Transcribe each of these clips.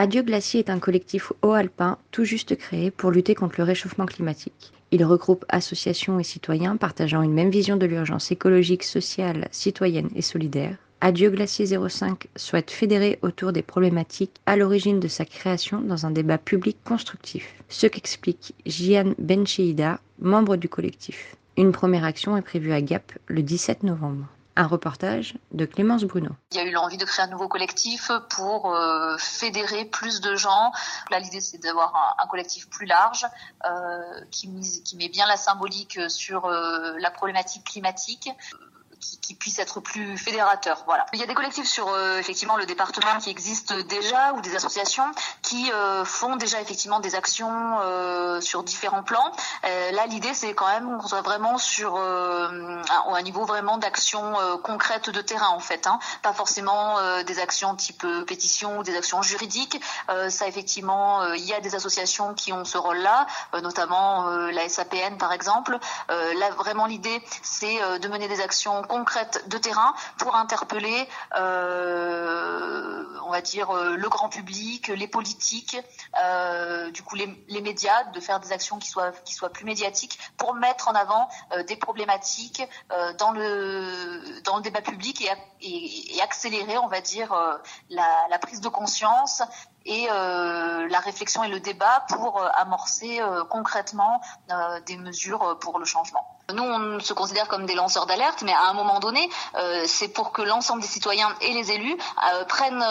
Adieu Glacier est un collectif haut-alpin tout juste créé pour lutter contre le réchauffement climatique. Il regroupe associations et citoyens partageant une même vision de l'urgence écologique, sociale, citoyenne et solidaire. Adieu Glacier 05 souhaite fédérer autour des problématiques à l'origine de sa création dans un débat public constructif. Ce qu'explique Jian Bencheida, membre du collectif. Une première action est prévue à Gap le 17 novembre. Un reportage de Clémence Bruno. Il y a eu l'envie de créer un nouveau collectif pour euh, fédérer plus de gens. Là, l'idée, c'est d'avoir un, collectif plus large euh, qui, mise, qui, met bien la symbolique sur euh, la problématique climatique. Qui, puisse être plus fédérateur. Voilà. Il y a des collectifs sur effectivement le département qui existent déjà ou des associations qui euh, font déjà effectivement des actions euh, sur différents plans. là, l'idée c'est quand même qu'on soit vraiment sur un, niveau vraiment d'action concrète de terrain en fait, hein. pas forcément des actions type pétition ou des actions juridiques. ça effectivement, il y a des associations qui ont ce rôle-là, notamment la SAPN par exemple. là vraiment l'idée c'est de mener des actions concrètes de terrain pour interpeller, euh, on va dire, le grand public, les politiques, euh, du coup les, médias, de faire des actions qui soient, plus médiatiques pour mettre en avant euh, des problématiques dans, le, dans le débat public et, accélérer, on va dire, la, prise de conscience et euh, la réflexion et le débat pour euh, amorcer euh, concrètement des mesures pour le changement. Nous, on se considère comme des lanceurs d'alerte, mais à un moment donné, c'est pour que l'ensemble des citoyens et les élus prennent,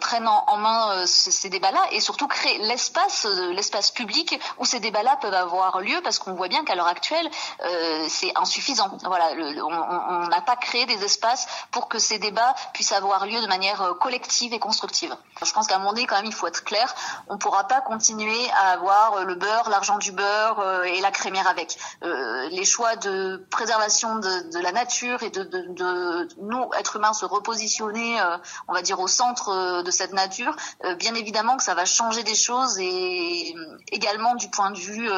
prennent en, main ces, débats-là et surtout créent l'espace, l'espace public où ces débats-là peuvent avoir lieu, parce qu'on voit bien qu'à l'heure actuelle, c'est insuffisant. Voilà, on n'a pas créé des espaces pour que ces débats puissent avoir lieu de manière collective et constructive. Je pense qu'à un moment donné, quand même, il faut être clair. On ne pourra pas continuer à avoir le beurre, l'argent du beurre et la crémière avec. les choix de préservation de, la nature et de, nous, êtres humains, se repositionner, euh, on va dire, au centre euh, de cette nature, euh, bien évidemment que ça va changer des choses et également du point de vue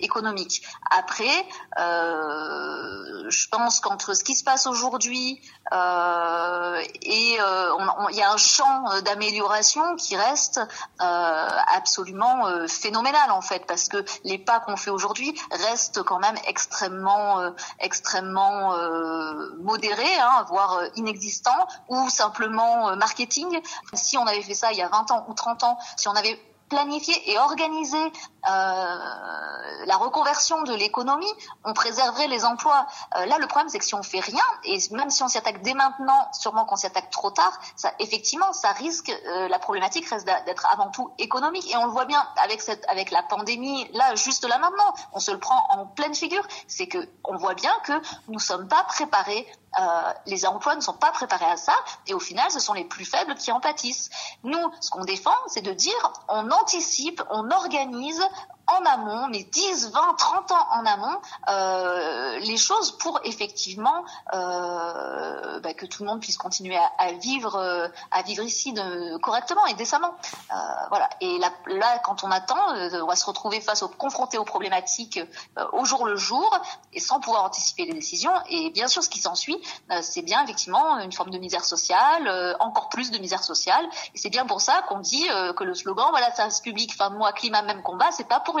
économique. Après, je pense qu'entre ce qui se passe aujourd'hui et il y a un champ d'amélioration qui reste absolument phénoménal en fait, parce que les pas qu'on fait aujourd'hui restent quand même extrêmement euh, extrêmement euh, modéré, hein, voire euh, inexistant, ou simplement marketing. Si on avait fait ça il y a 20 ans ou 30 ans, si on avait planifié et organisé euh, la reconversion de l'économie, on préserverait les emplois. Euh, là, le problème, c'est que si on fait rien, et même si on s'y attaque dès maintenant, sûrement qu'on s'y attaque trop tard, effectivement, ça risque, euh, la problématique reste d'être avant tout économique. Et on le voit bien avec cette, avec la pandémie, là, juste là maintenant, on se le prend en pleine figure. C'est que on voit bien que nous sommes pas préparés euh, les emplois ne sont pas préparés à ça et au final, ce sont les plus faibles qui en pâtissent. Nous, ce qu'on défend, c'est de dire on anticipe, on organise en amont, mais 10, 20, 30 ans en amont, euh, les choses pour effectivement euh, bah, que tout le monde puisse continuer à, vivre, euh, à vivre ici correctement et décemment. Voilà. Et là, quand on attend, on va se retrouver face aux confrontés aux problématiques au jour le jour et sans pouvoir anticiper les décisions. Et bien sûr, ce qui s'ensuit, c'est bien effectivement une forme de misère sociale, encore plus de misère sociale. Et c'est bien pour ça qu'on dit que le slogan, voilà, service public, fin moi, climat, même combat, c'est pas pour